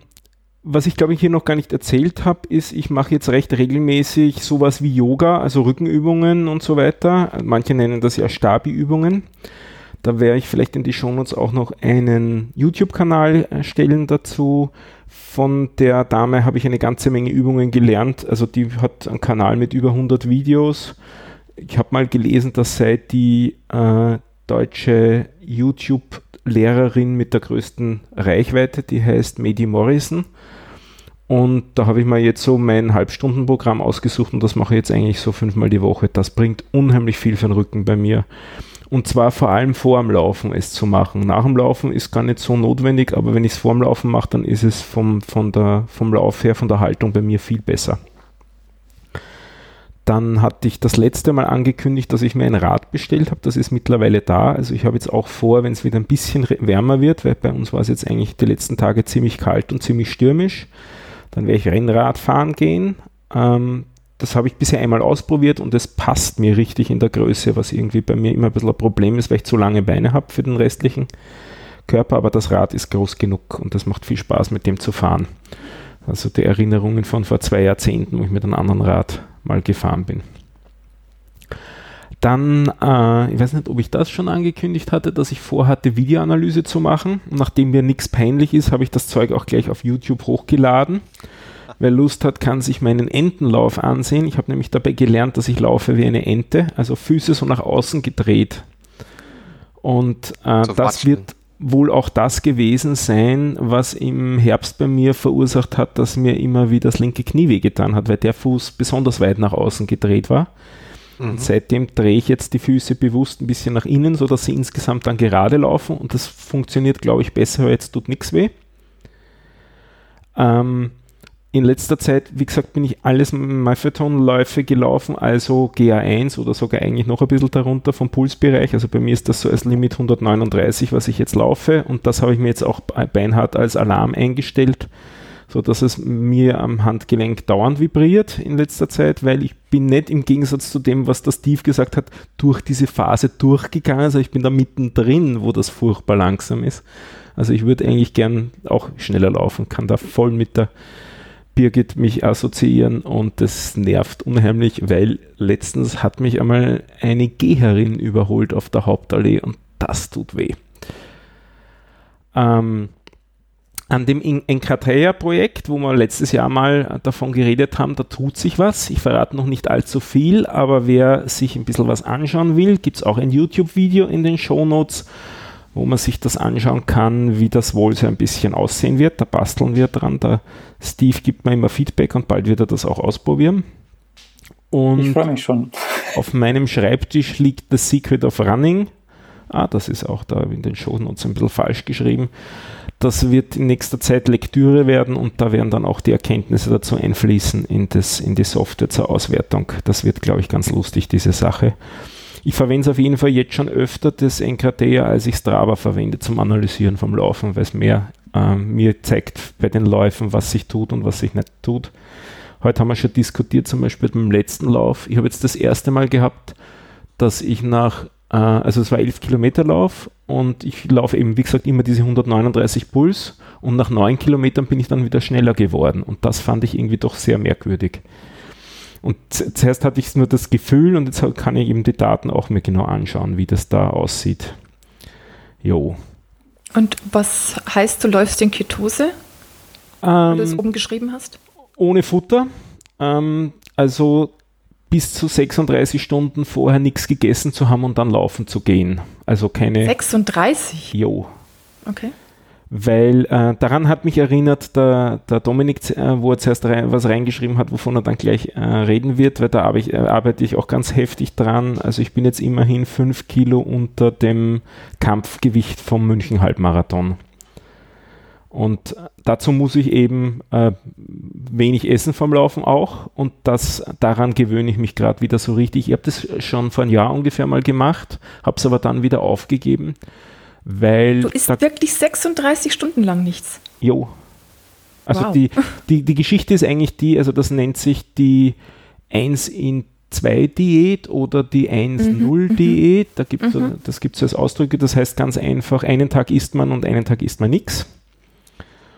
was ich glaube ich hier noch gar nicht erzählt habe, ist, ich mache jetzt recht regelmäßig sowas wie Yoga, also Rückenübungen und so weiter. Manche nennen das ja Stabi-Übungen. Da werde ich vielleicht in die Shownotes auch noch einen YouTube-Kanal stellen dazu. Von der Dame habe ich eine ganze Menge Übungen gelernt. Also die hat einen Kanal mit über 100 Videos. Ich habe mal gelesen, dass sei die äh, deutsche YouTube-Lehrerin mit der größten Reichweite, die heißt Medi Morrison. Und da habe ich mir jetzt so mein Halbstundenprogramm ausgesucht und das mache ich jetzt eigentlich so fünfmal die Woche. Das bringt unheimlich viel für den Rücken bei mir. Und zwar vor allem vor dem Laufen es zu machen. Nach dem Laufen ist gar nicht so notwendig, aber wenn ich es vor dem Laufen mache, dann ist es vom, von der, vom Lauf her, von der Haltung bei mir viel besser. Dann hatte ich das letzte Mal angekündigt, dass ich mir ein Rad bestellt habe. Das ist mittlerweile da. Also ich habe jetzt auch vor, wenn es wieder ein bisschen wärmer wird, weil bei uns war es jetzt eigentlich die letzten Tage ziemlich kalt und ziemlich stürmisch, dann werde ich Rennrad fahren gehen. Ähm, das habe ich bisher einmal ausprobiert und es passt mir richtig in der Größe, was irgendwie bei mir immer ein bisschen ein Problem ist, weil ich zu lange Beine habe für den restlichen Körper, aber das Rad ist groß genug und das macht viel Spaß, mit dem zu fahren. Also die Erinnerungen von vor zwei Jahrzehnten, wo ich mit einem anderen Rad mal gefahren bin. Dann, äh, ich weiß nicht, ob ich das schon angekündigt hatte, dass ich vorhatte, Videoanalyse zu machen. Und nachdem mir nichts peinlich ist, habe ich das Zeug auch gleich auf YouTube hochgeladen. Wer Lust hat, kann sich meinen Entenlauf ansehen. Ich habe nämlich dabei gelernt, dass ich laufe wie eine Ente, also Füße so nach außen gedreht. Und äh, das wird wohl auch das gewesen sein, was im Herbst bei mir verursacht hat, dass mir immer wieder das linke Knie wehgetan hat, weil der Fuß besonders weit nach außen gedreht war. Mhm. Und seitdem drehe ich jetzt die Füße bewusst ein bisschen nach innen, sodass sie insgesamt dann gerade laufen und das funktioniert, glaube ich, besser, weil jetzt tut nichts weh. Ähm, in letzter Zeit, wie gesagt, bin ich alles Marathonläufe gelaufen, also GA1 oder sogar eigentlich noch ein bisschen darunter vom Pulsbereich. Also bei mir ist das so als Limit 139, was ich jetzt laufe und das habe ich mir jetzt auch beinhart als Alarm eingestellt so dass es mir am Handgelenk dauernd vibriert in letzter Zeit, weil ich bin nicht im Gegensatz zu dem, was der Steve gesagt hat, durch diese Phase durchgegangen. Also ich bin da mittendrin, wo das furchtbar langsam ist. Also ich würde eigentlich gern auch schneller laufen, kann da voll mit der Birgit mich assoziieren und das nervt unheimlich, weil letztens hat mich einmal eine Geherin überholt auf der Hauptallee und das tut weh. Ähm, an dem Enkrateia-Projekt, wo wir letztes Jahr mal davon geredet haben, da tut sich was. Ich verrate noch nicht allzu viel, aber wer sich ein bisschen was anschauen will, gibt es auch ein YouTube-Video in den Show Notes, wo man sich das anschauen kann, wie das wohl so ein bisschen aussehen wird. Da basteln wir dran. Der Steve gibt mir immer Feedback und bald wird er das auch ausprobieren. Und ich freue mich schon. Auf meinem Schreibtisch liegt The Secret of Running. Ah, das ist auch da in den Show Notes ein bisschen falsch geschrieben. Das wird in nächster Zeit Lektüre werden und da werden dann auch die Erkenntnisse dazu einfließen in, das, in die Software zur Auswertung. Das wird, glaube ich, ganz lustig, diese Sache. Ich verwende es auf jeden Fall jetzt schon öfter, das Enkratea, als ich Strava verwende zum Analysieren vom Laufen, weil es mehr äh, mir zeigt bei den Läufen, was sich tut und was sich nicht tut. Heute haben wir schon diskutiert, zum Beispiel beim letzten Lauf. Ich habe jetzt das erste Mal gehabt, dass ich nach, äh, also es war 11 Kilometer Lauf und ich laufe eben, wie gesagt, immer diese 139 Puls und nach 9 Kilometern bin ich dann wieder schneller geworden und das fand ich irgendwie doch sehr merkwürdig. Und zuerst hatte ich nur das Gefühl und jetzt kann ich eben die Daten auch mir genau anschauen, wie das da aussieht. Jo. Und was heißt, du läufst in Ketose? Ähm, du das oben geschrieben hast? Ohne Futter. Ähm, also bis zu 36 Stunden vorher nichts gegessen zu haben und dann laufen zu gehen. Also keine. 36? Jo. Okay weil äh, daran hat mich erinnert der, der Dominik, äh, wo er zuerst rein, was reingeschrieben hat, wovon er dann gleich äh, reden wird, weil da arbeite ich, äh, arbeite ich auch ganz heftig dran. Also ich bin jetzt immerhin fünf Kilo unter dem Kampfgewicht vom München Halbmarathon. Und dazu muss ich eben äh, wenig essen vom Laufen auch und das daran gewöhne ich mich gerade wieder so richtig. Ich habe das schon vor einem Jahr ungefähr mal gemacht, habe es aber dann wieder aufgegeben weil. Du isst wirklich 36 Stunden lang nichts. Jo. Also wow. die, die, die Geschichte ist eigentlich die, also das nennt sich die 1 in 2 Diät oder die 1-0 mhm. Diät. Da gibt's, mhm. Das gibt es als Ausdrücke. Das heißt ganz einfach, einen Tag isst man und einen Tag isst man nichts.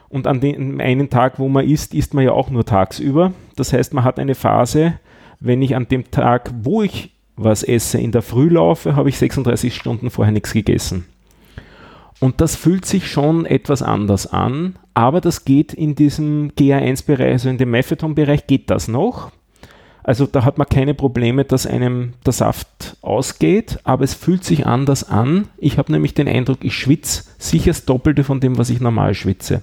Und an dem einen Tag, wo man isst, isst man ja auch nur tagsüber. Das heißt, man hat eine Phase, wenn ich an dem Tag, wo ich was esse, in der Früh laufe, habe ich 36 Stunden vorher nichts gegessen. Und das fühlt sich schon etwas anders an, aber das geht in diesem GA1-Bereich, also in dem Methadon-Bereich geht das noch. Also da hat man keine Probleme, dass einem der Saft ausgeht, aber es fühlt sich anders an. Ich habe nämlich den Eindruck, ich schwitze sicher das Doppelte von dem, was ich normal schwitze.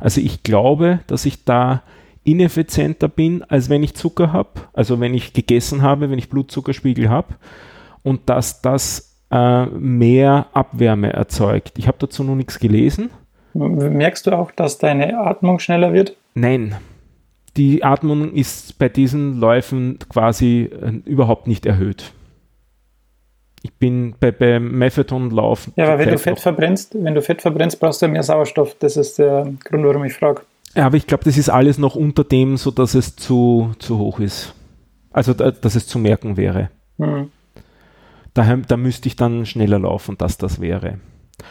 Also ich glaube, dass ich da ineffizienter bin, als wenn ich Zucker habe, also wenn ich gegessen habe, wenn ich Blutzuckerspiegel habe und dass das äh, mehr Abwärme erzeugt. Ich habe dazu noch nichts gelesen. Merkst du auch, dass deine Atmung schneller wird? Nein. Die Atmung ist bei diesen Läufen quasi äh, überhaupt nicht erhöht. Ich bin bei, beim Methadon-Lauf. Ja, aber wenn du Fett verbrennst, wenn du Fett verbrennst, brauchst du mehr Sauerstoff. Das ist der Grund, warum ich frage. Ja, aber ich glaube, das ist alles noch unter dem, sodass es zu, zu hoch ist. Also, dass es zu merken wäre. Mhm. Da, da müsste ich dann schneller laufen, dass das wäre.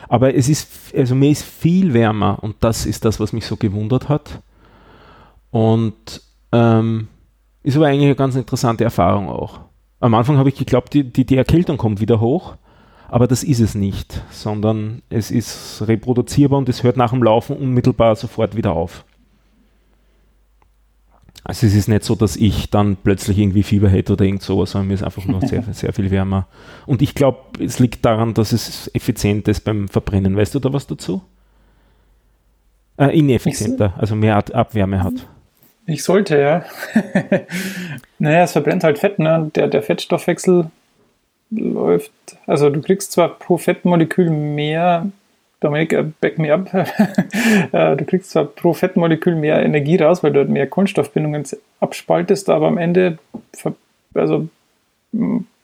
Aber es ist, also mir ist viel wärmer und das ist das, was mich so gewundert hat. Und ähm, ist aber eigentlich eine ganz interessante Erfahrung auch. Am Anfang habe ich geglaubt, die, die, die Erkältung kommt wieder hoch, aber das ist es nicht, sondern es ist reproduzierbar und es hört nach dem Laufen unmittelbar sofort wieder auf. Also es ist nicht so, dass ich dann plötzlich irgendwie Fieber hätte oder irgend sowas, sondern mir ist einfach nur sehr, sehr viel wärmer. Und ich glaube, es liegt daran, dass es effizient ist beim Verbrennen. Weißt du da was dazu? Äh, ineffizienter, also mehr Abwärme hat. Ich sollte, ja. naja, es verbrennt halt Fett, ne? Der, der Fettstoffwechsel läuft, also du kriegst zwar pro Fettmolekül mehr Dominik, äh, back me up. Äh, du kriegst zwar pro Fettmolekül mehr Energie raus, weil du halt mehr Kohlenstoffbindungen abspaltest, aber am Ende also,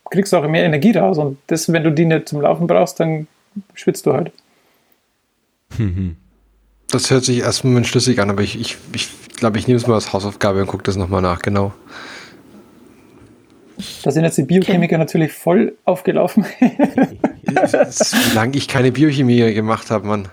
kriegst du auch mehr Energie raus. Und das, wenn du die nicht zum Laufen brauchst, dann schwitzt du halt. Das hört sich erstmal schlüssig an, aber ich, ich, ich glaube, ich nehme es mal als Hausaufgabe und gucke das nochmal nach, genau. Da sind jetzt die Biochemiker okay. natürlich voll aufgelaufen. Solange ich keine Biochemie gemacht habe, Mann.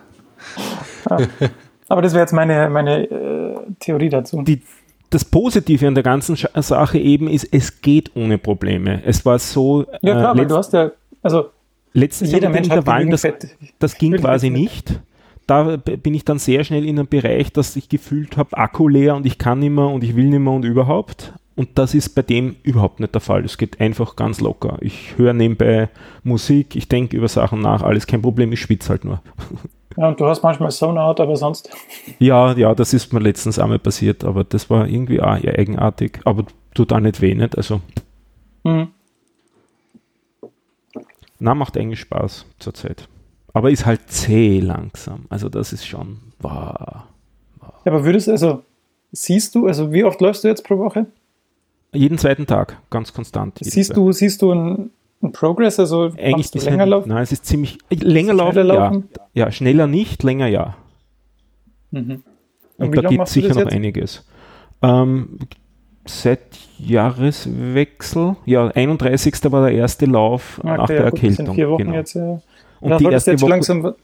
Aber das wäre jetzt meine, meine äh, Theorie dazu. Die, das Positive an der ganzen Sache eben ist, es geht ohne Probleme. Es war so. Ja, klar, äh, du hast ja. Also, letztens jeder Mensch Intervallen, das, das ging quasi nicht. Da bin ich dann sehr schnell in einem Bereich, dass ich gefühlt habe, Akku leer und ich kann nicht mehr und ich will nicht mehr und überhaupt. Und das ist bei dem überhaupt nicht der Fall. Es geht einfach ganz locker. Ich höre nebenbei Musik, ich denke über Sachen nach, alles kein Problem, ich schwitze halt nur. Ja, und du hast manchmal Sound-Out, aber sonst. Ja, ja, das ist mir letztens einmal passiert, aber das war irgendwie auch eher eigenartig, aber tut auch nicht weh, nicht? Also. Mhm. Na, macht eigentlich Spaß zurzeit. Aber ist halt zäh langsam. Also, das ist schon. Wow, wow. Ja, aber würdest du, also, siehst du, also, wie oft läufst du jetzt pro Woche? Jeden zweiten Tag, ganz konstant. Siehst du, siehst du einen, einen Progress? Also Eigentlich du länger laufen? Nein, es ist ziemlich länger laufen, laufen? Ja. ja. schneller nicht, länger ja. Mhm. Und, Und da gibt es sicher noch einiges. Ähm, seit Jahreswechsel. Ja, 31. war der erste Lauf Okay, nach der ja, gut, Erkältung. vier Wochen genau. jetzt. Ja. Und Dann die erste, Woche,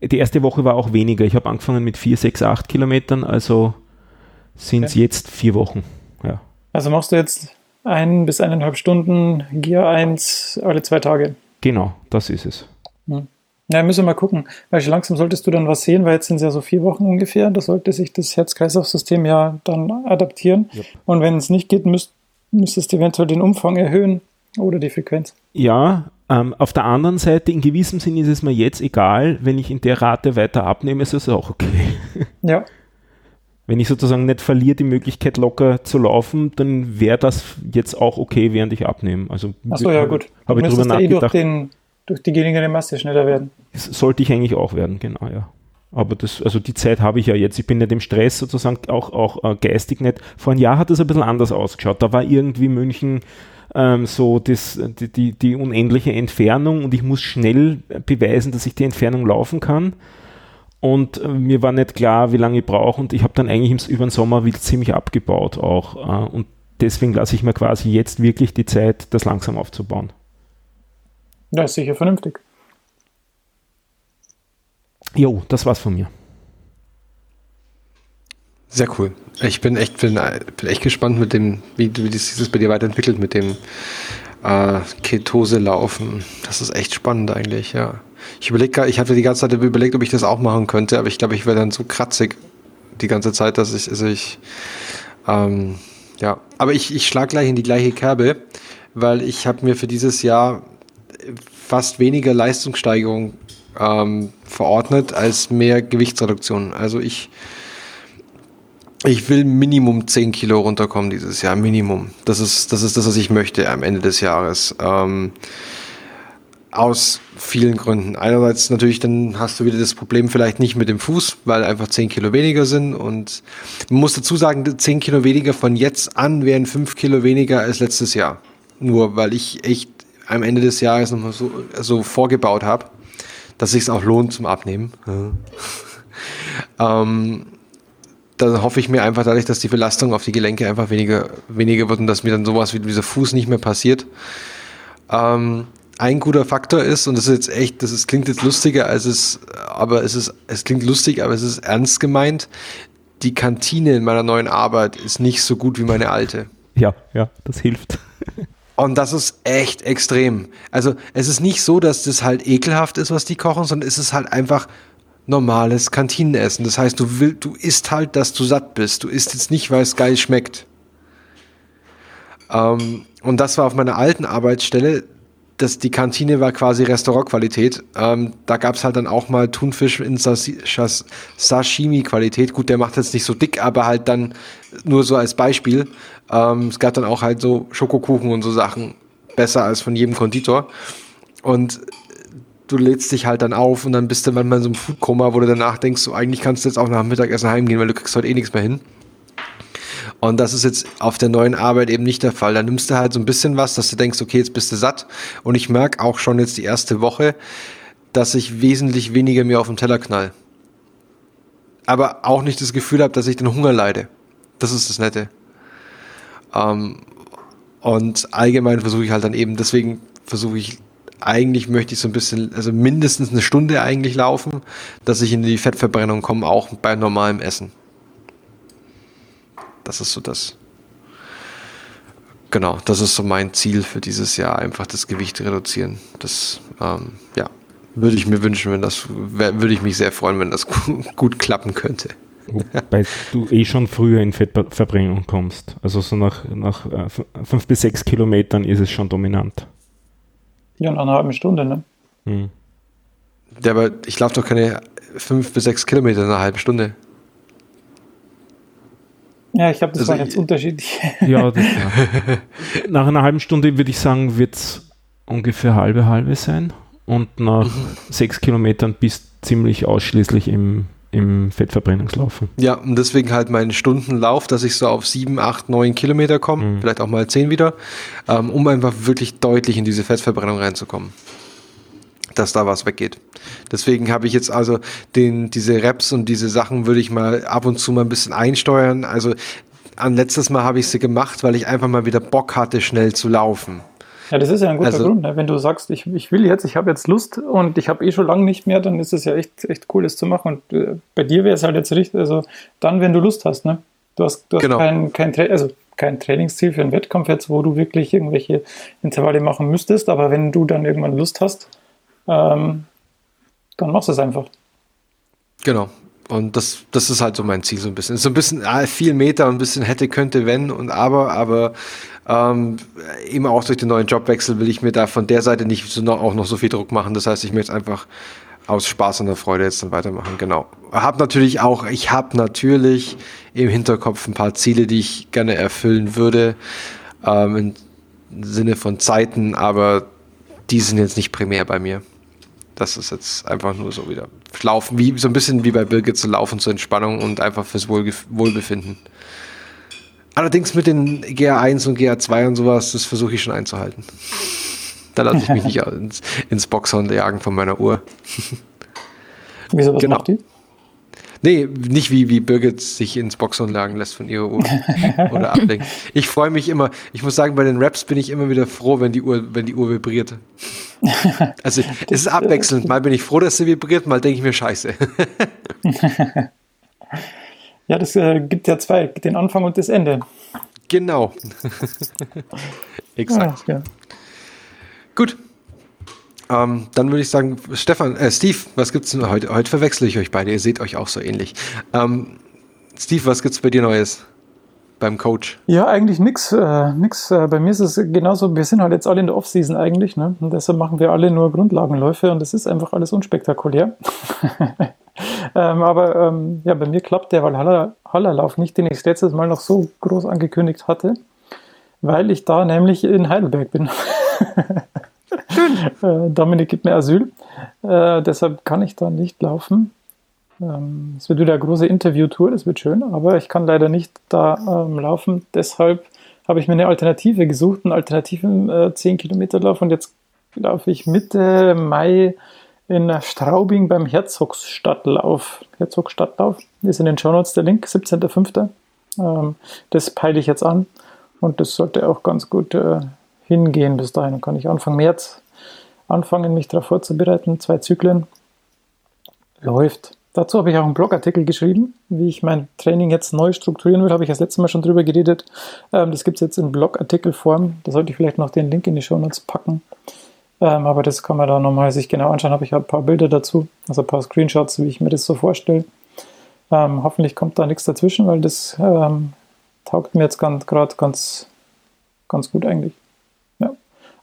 die erste Woche war auch weniger. Ich habe angefangen mit 4, 6, 8 Kilometern, also sind es Okay. jetzt vier Wochen. Ja. Also machst du jetzt ein bis eineinhalb Stunden Gear 1 alle zwei Tage. Genau, das ist es. Ja, müssen wir mal gucken. Weil langsam solltest du dann was sehen, weil jetzt sind es ja so vier Wochen ungefähr. Da sollte sich das Herz-Kreislauf-System ja dann adaptieren. Yep. Und wenn es nicht geht, müsst, müsstest du eventuell den Umfang erhöhen oder die Frequenz. Ja, ähm, auf der anderen Seite, in gewissem Sinn ist es mir jetzt egal, wenn ich in der Rate weiter abnehme, ist es auch okay. Ja, Wenn ich sozusagen nicht verliere, die Möglichkeit locker zu laufen, dann wäre das jetzt auch okay, während ich abnehme. Also achso, ja, gut. Habe ich drüber müsstest ja eh durch, nachgedacht. den, durch die geringere Masse schneller werden. Das sollte ich eigentlich auch werden, genau, ja. Aber das, also die Zeit habe ich ja jetzt. Ich bin nicht im Stress sozusagen, auch, auch äh, geistig nicht. Vor einem Jahr hat es ein bisschen anders ausgeschaut. Da war irgendwie München ähm, so das, die, die, die unendliche Entfernung und ich muss schnell beweisen, dass ich die Entfernung laufen kann. Und äh, mir war nicht klar, wie lange ich brauche und ich habe dann eigentlich im, über den Sommer wieder ziemlich abgebaut auch. Äh, und deswegen lasse ich mir quasi jetzt wirklich die Zeit, das langsam aufzubauen. Das ist sicher vernünftig. Jo, das war's von mir. Sehr cool. Ich bin echt, bin, bin echt gespannt mit dem, wie, wie das bei dir weiterentwickelt mit dem äh, Ketose-Laufen. Das ist echt spannend eigentlich, ja. Ich überlege, ich hatte die ganze Zeit überlegt, ob ich das auch machen könnte, aber ich glaube, ich wäre dann so kratzig die ganze Zeit, dass ich, also ich, ähm, ja. Aber ich, ich schlage gleich in die gleiche Kerbe, weil ich habe mir für dieses Jahr fast weniger Leistungssteigerung ähm, verordnet als mehr Gewichtsreduktion. Also ich ich will Minimum 10 Kilo runterkommen dieses Jahr, Minimum. Das ist das, ist das was ich möchte am Ende des Jahres. Ähm, aus vielen Gründen. Einerseits natürlich, dann hast du wieder das Problem vielleicht nicht mit dem Fuß, weil einfach 10 Kilo weniger sind. Und man muss dazu sagen, 10 Kilo weniger von jetzt an wären 5 Kilo weniger als letztes Jahr. Nur weil ich echt am Ende des Jahres nochmal so, so vorgebaut habe, dass sich auch lohnt zum Abnehmen. Ähm, da hoffe ich mir einfach dadurch, dass die Belastung auf die Gelenke einfach weniger, weniger wird und dass mir dann sowas wie dieser Fuß nicht mehr passiert. Ähm, ein guter Faktor ist, und das ist jetzt echt, das ist, klingt jetzt lustiger, als es, aber es ist, es klingt lustig, aber es ist ernst gemeint. Die Kantine in meiner neuen Arbeit ist nicht so gut wie meine alte. Ja, ja, das hilft. Und das ist echt extrem. Also es ist nicht so, dass das halt ekelhaft ist, was die kochen, sondern es ist halt einfach normales Kantinenessen. Das heißt, du will, du isst halt, dass du satt bist. Du isst jetzt nicht, weil es geil schmeckt. Ähm, und das war auf meiner alten Arbeitsstelle. Das, die Kantine war quasi Restaurantqualität. Ähm, da gab es halt dann auch mal Thunfisch in Sashimi-Qualität. Gut, der macht jetzt nicht so dick, aber halt dann nur so als Beispiel. Ähm, es gab dann auch halt so Schokokuchen und so Sachen. Besser als von jedem Konditor. Und du lädst dich halt dann auf und dann bist du manchmal in so einem Foodkoma, wo du danach denkst, so eigentlich kannst du jetzt auch nach dem Mittagessen heimgehen, weil du kriegst heute eh nichts mehr hin. Und das ist jetzt auf der neuen Arbeit eben nicht der Fall. Da nimmst du halt so ein bisschen was, dass du denkst, okay, jetzt bist du satt. Und ich merke auch schon jetzt die erste Woche, dass ich wesentlich weniger mir auf den Teller knall. Aber auch nicht das Gefühl habe, dass ich den Hunger leide. Das ist das Nette. Ähm, und allgemein versuche ich halt dann eben, deswegen versuche ich, eigentlich möchte ich so ein bisschen, also mindestens eine Stunde eigentlich laufen, dass ich in die Fettverbrennung komme, auch bei normalem Essen. Das ist so das. Genau, das ist so mein Ziel für dieses Jahr, einfach das Gewicht reduzieren. Das, ähm, ja, würde ich mir wünschen, wenn das, würde ich mich sehr freuen, wenn das gut, klappen könnte. Wobei du eh schon früher in Fettverbrennung kommst. Also so nach, nach äh, fünf bis sechs Kilometern ist es schon dominant. Ja, nach einer halben Stunde, ne? Hm. Ja, aber ich laufe doch keine fünf bis sechs Kilometer in einer halben Stunde. Ja, ich glaube, das Also waren jetzt ich- unterschiedlich. Ja, das, ja. Nach einer halben Stunde würde ich sagen, wird es ungefähr halbe halbe sein. Und nach sechs Kilometern bist ziemlich ausschließlich im, im Fettverbrennungslaufen. Ja, und deswegen halt meinen Stundenlauf, dass ich so auf sieben, acht, neun Kilometer komme, Mhm. vielleicht auch mal zehn wieder, ähm, um einfach wirklich deutlich in diese Fettverbrennung reinzukommen. Dass da was weggeht. Deswegen habe ich jetzt also den, diese Reps und diese Sachen würde ich mal ab und zu mal ein bisschen einsteuern. Also an letztes Mal habe ich sie gemacht, weil ich einfach mal wieder Bock hatte, schnell zu laufen. Ja, das ist ja ein guter Also- Grund. Ne? Wenn du sagst, ich, ich will jetzt, ich habe jetzt Lust und ich habe eh schon lange nicht mehr, dann ist es ja echt, echt cool, das zu machen. Und äh, bei dir wäre es halt jetzt richtig, also dann, wenn du Lust hast, ne? Du hast, du hast Genau. kein, kein, Tra also kein Trainingsziel für einen Wettkampf jetzt, wo du wirklich irgendwelche Intervalle machen müsstest, aber wenn du dann irgendwann Lust hast, ähm, dann machst du es einfach. Genau. Und das, das ist halt so mein Ziel so ein bisschen. So ein bisschen ah, viel Meter ein bisschen hätte, könnte, wenn und aber, aber ähm, eben auch durch den neuen Jobwechsel will ich mir da von der Seite nicht so noch, auch noch so viel Druck machen. Das heißt, ich möchte einfach aus Spaß und der Freude jetzt dann weitermachen. Genau. Hab natürlich auch, ich habe natürlich im Hinterkopf ein paar Ziele, die ich gerne erfüllen würde, ähm, im Sinne von Zeiten, aber die sind jetzt nicht primär bei mir. Das ist jetzt einfach nur so wieder laufen, wie so ein bisschen wie bei Birgit zu laufen zur Entspannung und einfach fürs Wohlgef Wohlbefinden. Allerdings mit den GA1 und GA2 und sowas, das versuche ich schon einzuhalten. Da lasse ich mich nicht ins, ins Boxhorn jagen von meiner Uhr. Wieso, was Genau. macht die? Nee, nicht wie, wie Birgit sich ins Boxhorn jagen lässt von ihrer Uhr oder ablenkt. Ich freue mich immer, ich muss sagen, bei den Raps bin ich immer wieder froh, wenn die Uhr, wenn die Uhr vibriert. Also es ist abwechselnd. Mal bin ich froh, dass sie vibriert, mal denke ich mir scheiße. Ja, das äh, gibt ja zwei, den Anfang und das Ende. Genau. Exakt. Ah, ja. Gut. Ähm, dann würde ich sagen, Stefan, äh, Steve, was gibt's denn heute? Heute verwechsel ich euch beide, ihr seht euch auch so ähnlich. Ähm, Steve, was gibt's bei dir Neues beim Coach? Ja, eigentlich nix, äh, nix. Äh, bei mir ist es genauso, wir sind halt jetzt alle in der Offseason eigentlich, ne? Und deshalb machen wir alle nur Grundlagenläufe und das ist einfach alles unspektakulär. ähm, aber ähm, ja, bei mir klappt der Valhalla-Lauf nicht, den ich letztes Mal noch so groß angekündigt hatte, weil ich da nämlich in Heidelberg bin. äh, Dominik gibt mir Asyl, äh, deshalb kann ich da nicht laufen. Ähm, Es wird wieder eine große Interviewtour, das wird schön, aber ich kann leider nicht da ähm, laufen. Deshalb habe ich mir eine Alternative gesucht, einen alternativen äh, 10-Kilometer-Lauf und jetzt laufe ich Mitte Mai in Straubing beim Herzogsstadtlauf. Herzogstadtlauf ist in den Shownotes der Link, 17.05. Ähm, das peile ich jetzt an und das sollte auch ganz gut äh, hingehen bis dahin. Dann kann ich Anfang März anfangen, mich darauf vorzubereiten. Zwei Zyklen läuft. Dazu habe ich auch einen Blogartikel geschrieben, wie ich mein Training jetzt neu strukturieren will. Habe ich das letzte Mal schon drüber geredet. Ähm, das gibt es jetzt in Blogartikelform. Da sollte ich vielleicht noch den Link in die Shownotes packen. Ähm, aber das kann man da nochmal sich genau anschauen. Habe ich ein paar Bilder dazu, also ein paar Screenshots, wie ich mir das so vorstelle. Ähm, hoffentlich kommt da nichts dazwischen, weil das taugt mir jetzt gerade ganz, ganz gut eigentlich.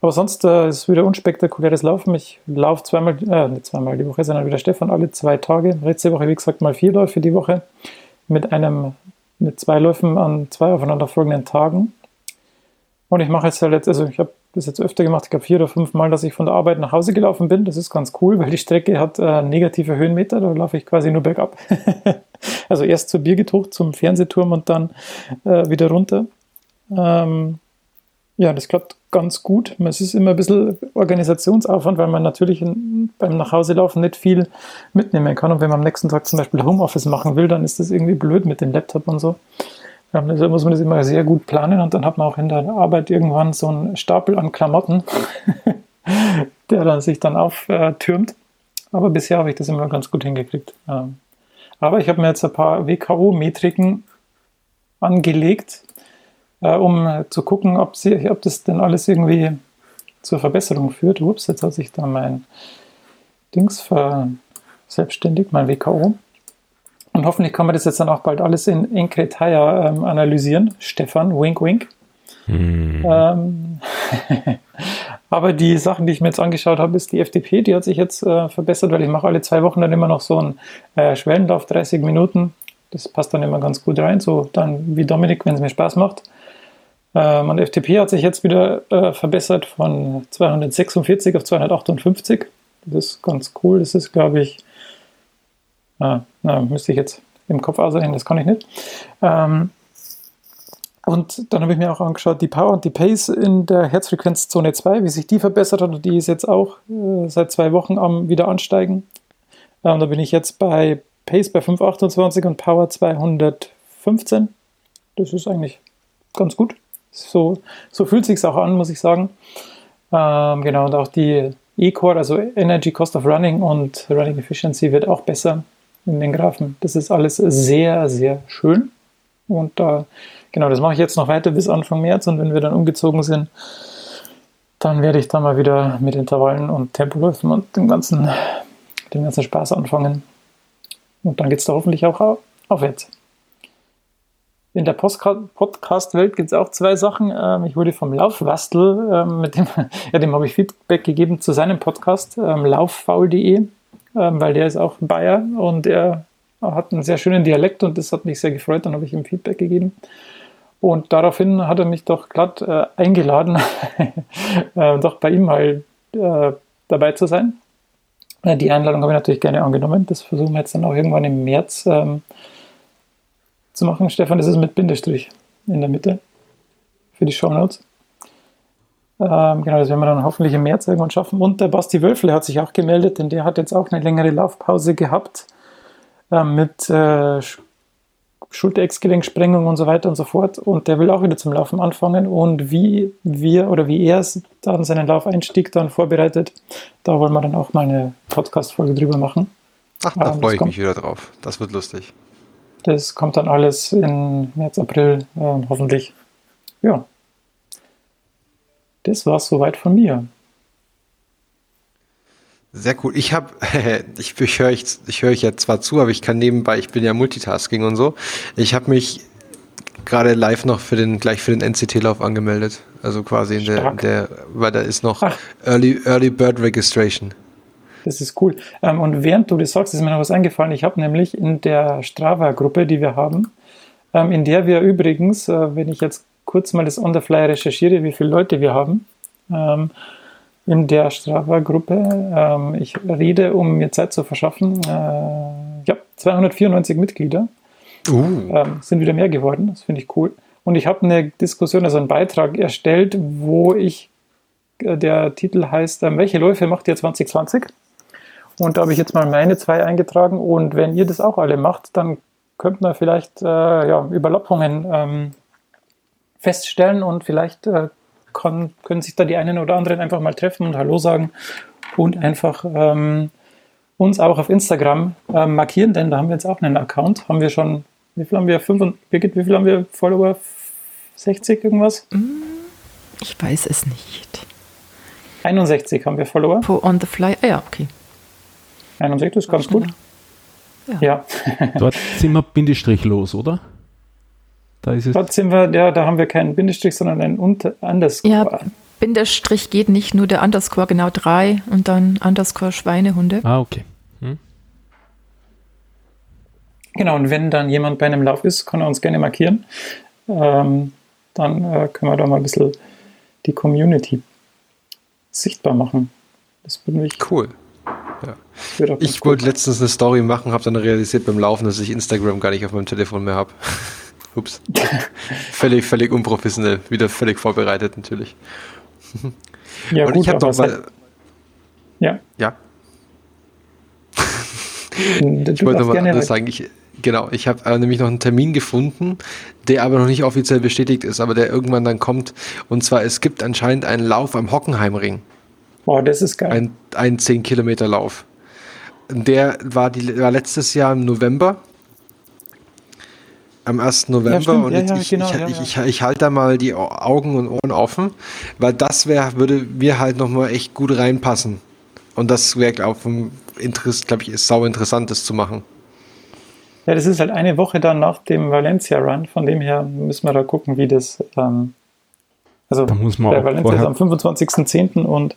Ja. Aber sonst äh, ist wieder unspektakuläres Laufen. Ich laufe zweimal, äh, nicht zweimal die Woche, sondern wieder Stefan alle zwei Tage. Letzte Woche, wie gesagt, mal vier Läufe die Woche mit einem, mit zwei Läufen an zwei aufeinanderfolgenden Tagen. Und ich mache jetzt halt jetzt, also ich habe das jetzt öfter gemacht, ich glaube vier oder fünf Mal, dass ich von der Arbeit nach Hause gelaufen bin. Das ist ganz cool, weil die Strecke hat äh, negative Höhenmeter, da laufe ich quasi nur bergab. also erst zur Birgit zum Fernsehturm und dann äh, wieder runter. Ähm, ja, das klappt ganz gut. Es ist immer ein bisschen Organisationsaufwand, weil man natürlich beim Nachhauselaufen nicht viel mitnehmen kann. Und wenn man am nächsten Tag zum Beispiel Homeoffice machen will, dann ist das irgendwie blöd mit dem Laptop und so. Ähm, Deshalb muss man das immer sehr gut planen und dann hat man auch in der Arbeit irgendwann so einen Stapel an Klamotten, der dann sich dann auftürmt. Aber bisher habe ich das immer ganz gut hingekriegt. Ähm, Aber ich habe mir jetzt ein paar WKO-Metriken angelegt, äh, um zu gucken, ob, sie, ob das denn alles irgendwie zur Verbesserung führt. Ups, jetzt hat sich da mein Dings verselbstständigt, mein WKO. Und hoffentlich kann man das jetzt dann auch bald alles in Enkretaya ähm, analysieren. Stefan, wink, wink. Ähm, aber die Sachen, die ich mir jetzt angeschaut habe, ist die FDP, die hat sich jetzt äh, verbessert, weil ich mache alle zwei Wochen dann immer noch so einen äh, Schwellenlauf, 30 Minuten. Das passt dann immer ganz gut rein, so dann wie Dominik, wenn es mir Spaß macht. Ähm, und FDP hat sich jetzt wieder äh, verbessert von 246 auf 258. Das ist ganz cool. Das ist, glaube ich, Ah, na, müsste ich jetzt im Kopf ausrechnen, das kann ich nicht. Ähm, und dann habe ich mir auch angeschaut, die Power und die Pace in der Herzfrequenzzone 2, wie sich die verbessert hat. Und die ist jetzt auch äh, seit zwei Wochen am wieder ansteigen. Ähm, da bin ich jetzt bei Pace bei 528 und Power 215. das ist eigentlich ganz gut. So, so fühlt sich auch an, muss ich sagen. Ähm, genau, und auch die E-Core, also Energy Cost of Running und Running Efficiency wird auch besser in den Graphen. Das ist alles sehr, sehr schön. Und da, äh, genau, das mache ich jetzt noch weiter bis Anfang März. Und wenn wir dann umgezogen sind, dann werde ich da mal wieder mit Intervallen und Tempoläufen und dem ganzen, dem ganzen Spaß anfangen. Und dann geht es da hoffentlich auch aufwärts. In der Podcast-Welt gibt es auch zwei Sachen. Ähm, ich wurde vom Laufwastel, ähm, mit dem, ja, dem habe ich Feedback gegeben zu seinem Podcast, ähm, lauffaul.de, weil der ist auch Bayer und er hat einen sehr schönen Dialekt und das hat mich sehr gefreut. Dann habe ich ihm Feedback gegeben. Und daraufhin hat er mich doch glatt äh, eingeladen, äh, doch bei ihm mal äh, dabei zu sein. Äh, die Einladung habe ich natürlich gerne angenommen. Das versuchen wir jetzt dann auch irgendwann im März ähm, zu machen. Stefan, das ist mit Bindestrich in der Mitte für die Show Notes. Ähm, genau, das werden wir dann hoffentlich im März irgendwann schaffen. Und der Basti Wölfle hat sich auch gemeldet, denn der hat jetzt auch eine längere Laufpause gehabt äh, mit äh, Schulter-Ex-Gelenksprengung und so weiter und so fort. Und der will auch wieder zum Laufen anfangen. Und wie wir oder wie er dann seinen Laufeinstieg dann vorbereitet, da wollen wir dann auch mal eine Podcast-Folge drüber machen. Ach, da ähm, freue ich mich wieder drauf. Das wird lustig. Das kommt dann alles in März, April äh, hoffentlich. Ja. Das war es soweit von mir. Sehr cool. Ich habe, ich, ich höre ich, ich hör ich ja zwar zu, aber ich kann nebenbei, ich bin ja Multitasking und so. Ich habe mich gerade live noch für den, gleich für den NCT-Lauf angemeldet. Also quasi in der, in der, weil da ist noch Early, Early Bird Registration. Das ist cool. Ähm, und während du das sagst, ist mir noch was eingefallen. Ich habe nämlich in der Strava-Gruppe, die wir haben, ähm, in der wir übrigens, äh, wenn ich jetzt kurz mal das on the fly recherchiere, wie viele Leute wir haben, ähm, in der Strava-Gruppe. Ähm, ich rede, um mir Zeit zu verschaffen. Äh, ja, 294 Mitglieder. Uh. Ähm, sind wieder mehr geworden. Das finde ich cool. Und ich habe eine Diskussion, also einen Beitrag erstellt, wo ich, äh, der Titel heißt, äh, welche Läufe macht ihr 2020? Und da habe ich jetzt mal meine zwei eingetragen. Und wenn ihr das auch alle macht, dann könnte man vielleicht äh, ja, Überlappungen ähm, feststellen und vielleicht äh, kann, können sich da die einen oder anderen einfach mal treffen und Hallo sagen und einfach ähm, uns auch auf Instagram äh, markieren, denn da haben wir jetzt auch einen Account. Haben wir schon, wie viel haben wir? Fünf, Birgit, wie viel haben wir Follower? 60 irgendwas? Mm, ich weiß es nicht. 61 haben wir Follower. On the fly, ah, ja, okay. 61 ist ganz gut. Ja. ja. Dort sind wir Bindestrich los, oder? Da ist es. Dort sind wir, ja, da haben wir keinen Bindestrich, sondern ein Unter Underscore. Ja, Bindestrich geht nicht, nur der Underscore, genau drei und dann Underscore Schweinehunde. Ah, okay. Hm. Genau, und wenn dann jemand bei einem Lauf ist, kann er uns gerne markieren. Ähm, dann äh, können wir da mal ein bisschen die Community sichtbar machen. Das würde mich cool. Ich wollte letztens eine Story machen, habe dann realisiert beim Laufen, dass ich Instagram gar nicht auf meinem Telefon mehr habe. Ups. völlig, völlig unprofessionell. Wieder völlig vorbereitet natürlich. Ja, Und gut, ich habe doch mal. Ja. Ja. ich wollte noch mal anderes sagen. Ich, genau, ich habe äh, nämlich noch einen Termin gefunden, der aber noch nicht offiziell bestätigt ist, aber der irgendwann dann kommt. Und zwar, es gibt anscheinend einen Lauf am Hockenheimring. Boah, das ist geil. Ein, ein 10 Kilometer Lauf. Der war, die, war letztes Jahr im November am 1. November ja, und ja, ja, ich, genau, ich, ich, ich, halte da mal die Augen und Ohren offen, weil das wäre, würde mir halt nochmal echt gut reinpassen. Und das wäre auch vom Interesse, glaube ich, ist sau interessant, das zu machen. Ja, das ist halt eine Woche dann nach dem Valencia Run, von dem her müssen wir da gucken, wie das, ähm, also da muss man der Valencia ist am 25.10. und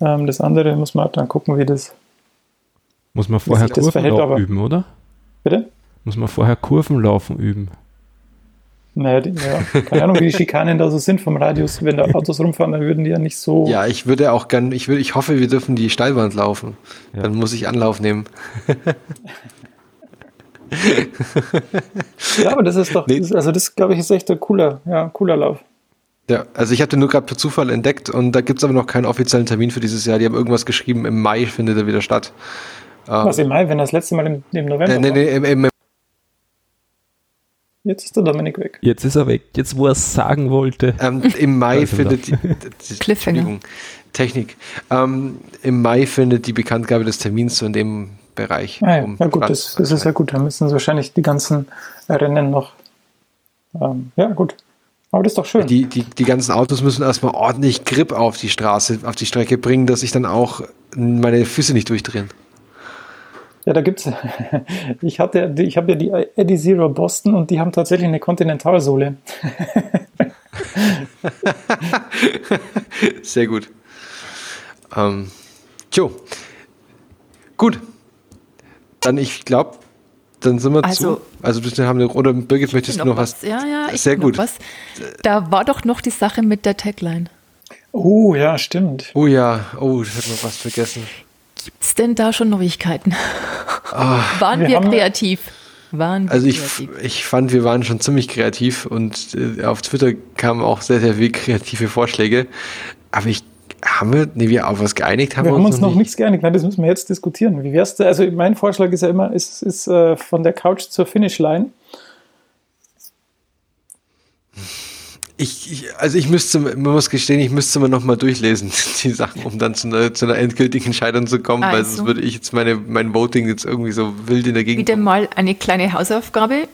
ähm, das andere muss man halt dann gucken, wie das muss man vorher Kurven üben, oder? Bitte? Muss man vorher Kurvenlaufen üben. Naja, die, ja, keine Ahnung, wie die Schikanen da so sind vom Radius. Wenn da Autos rumfahren, dann würden die ja nicht so. Ja, ich würde auch gern, ich, würde, ich hoffe, wir dürfen die Steilwand laufen. Ja. Dann muss ich Anlauf nehmen. ja, aber das ist doch, nee. also das glaube ich ist echt ein cooler, ja, cooler Lauf. Ja, also ich habe den nur gerade per Zufall entdeckt und da gibt es aber noch keinen offiziellen Termin für dieses Jahr. Die haben irgendwas geschrieben, im Mai findet er wieder statt. Was im Mai, wenn das letzte Mal im, im November? Äh, nee, nee, im, im, Jetzt ist der Dominik weg. Jetzt ist er weg. Jetzt, wo er es sagen wollte. Ähm, Im Mai findet die, die Technik. Ähm, Im Mai findet die Bekanntgabe des Termins so in dem Bereich. Ah, ja. um ja gut, Platz das, das ist ja gut. Da müssen sie wahrscheinlich die ganzen Rennen noch. Ähm, ja, gut. Aber das ist doch schön. Die, die, die ganzen Autos müssen erstmal ordentlich Grip auf die Straße, auf die Strecke bringen, dass ich dann auch meine Füße nicht durchdrehen. Ja, da gibt's. Ich hatte, ich habe ja die Eddie Zero Boston und die haben tatsächlich eine Kontinentalsohle. Sehr gut. Ähm, tjo. Gut. Dann, ich glaube, dann sind wir Also- zu. Also, du haben, oder Birgit, möchtest du noch was? Ja, ja, ich Sehr noch gut. Was. Da war doch noch die Sache mit der Tagline. Oh, ja, stimmt. Oh ja, oh, ich hätte noch was vergessen. Gibt's denn da schon Neuigkeiten? Waren wir wir, kreativ? Waren wir Also ich, kreativ? ich fand, wir waren schon ziemlich kreativ und äh, auf Twitter kamen auch sehr, sehr viele kreative Vorschläge. Aber ich, haben wir, nee, wir auf was geeinigt haben Wir wir, haben uns noch nichts geeinigt. Nein, das müssen wir jetzt diskutieren. Wie wär's denn? Also, mein Vorschlag ist ja immer, ist, ist äh, von der Couch zur Finishline. Ich, ich, also ich müsste, man muss gestehen, ich müsste mir noch mal durchlesen, die Sachen, um dann zu einer, zu einer endgültigen Entscheidung zu kommen, weil Also. sonst würde ich jetzt meine, mein Voting jetzt irgendwie so wild in der Gegend. Wieder mal eine kleine Hausaufgabe.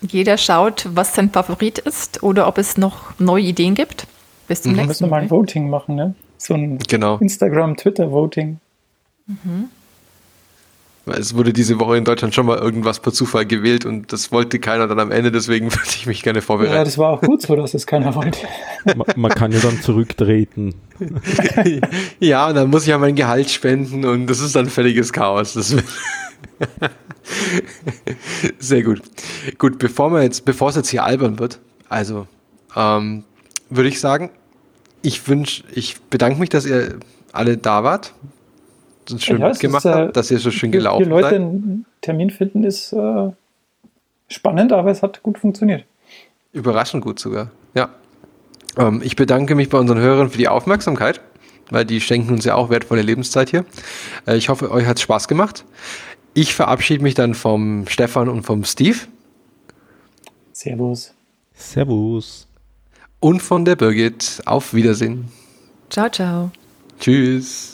Jeder schaut, was sein Favorit ist oder ob es noch neue Ideen gibt. Bis zum Wir müssen nächsten mal ein Mal. Voting machen, ne? So ein Genau. Instagram-Twitter-Voting. Weil Es wurde diese Woche in Deutschland schon mal irgendwas per Zufall gewählt und das wollte keiner dann am Ende, deswegen würde ich mich gerne Ja, vorbereiten. das war auch gut so, dass es keiner wollte. Man, man kann ja dann zurücktreten. Ja, und dann muss ich ja mein Gehalt spenden und das ist dann völliges Chaos. Das Sehr gut. Gut, bevor wir jetzt, bevor es jetzt hier albern wird, also ähm, würde ich sagen, ich wünsche, ich bedanke mich, dass ihr alle da wart, uns schön Ja, es mitgemacht ist, habt, dass ihr so schön gelaufen die Leute seid. einen Termin finden ist äh, spannend, aber es hat gut funktioniert. Überraschend gut sogar. Ja. Ähm, ich bedanke mich bei unseren Hörern für die Aufmerksamkeit, weil die schenken uns ja auch wertvolle Lebenszeit hier. Äh, ich hoffe, euch hat Spaß gemacht. Ich verabschiede mich dann vom Stefan und vom Steve Servus. Servus. und von der Birgit. Auf Wiedersehen. Ciao, ciao. Tschüss.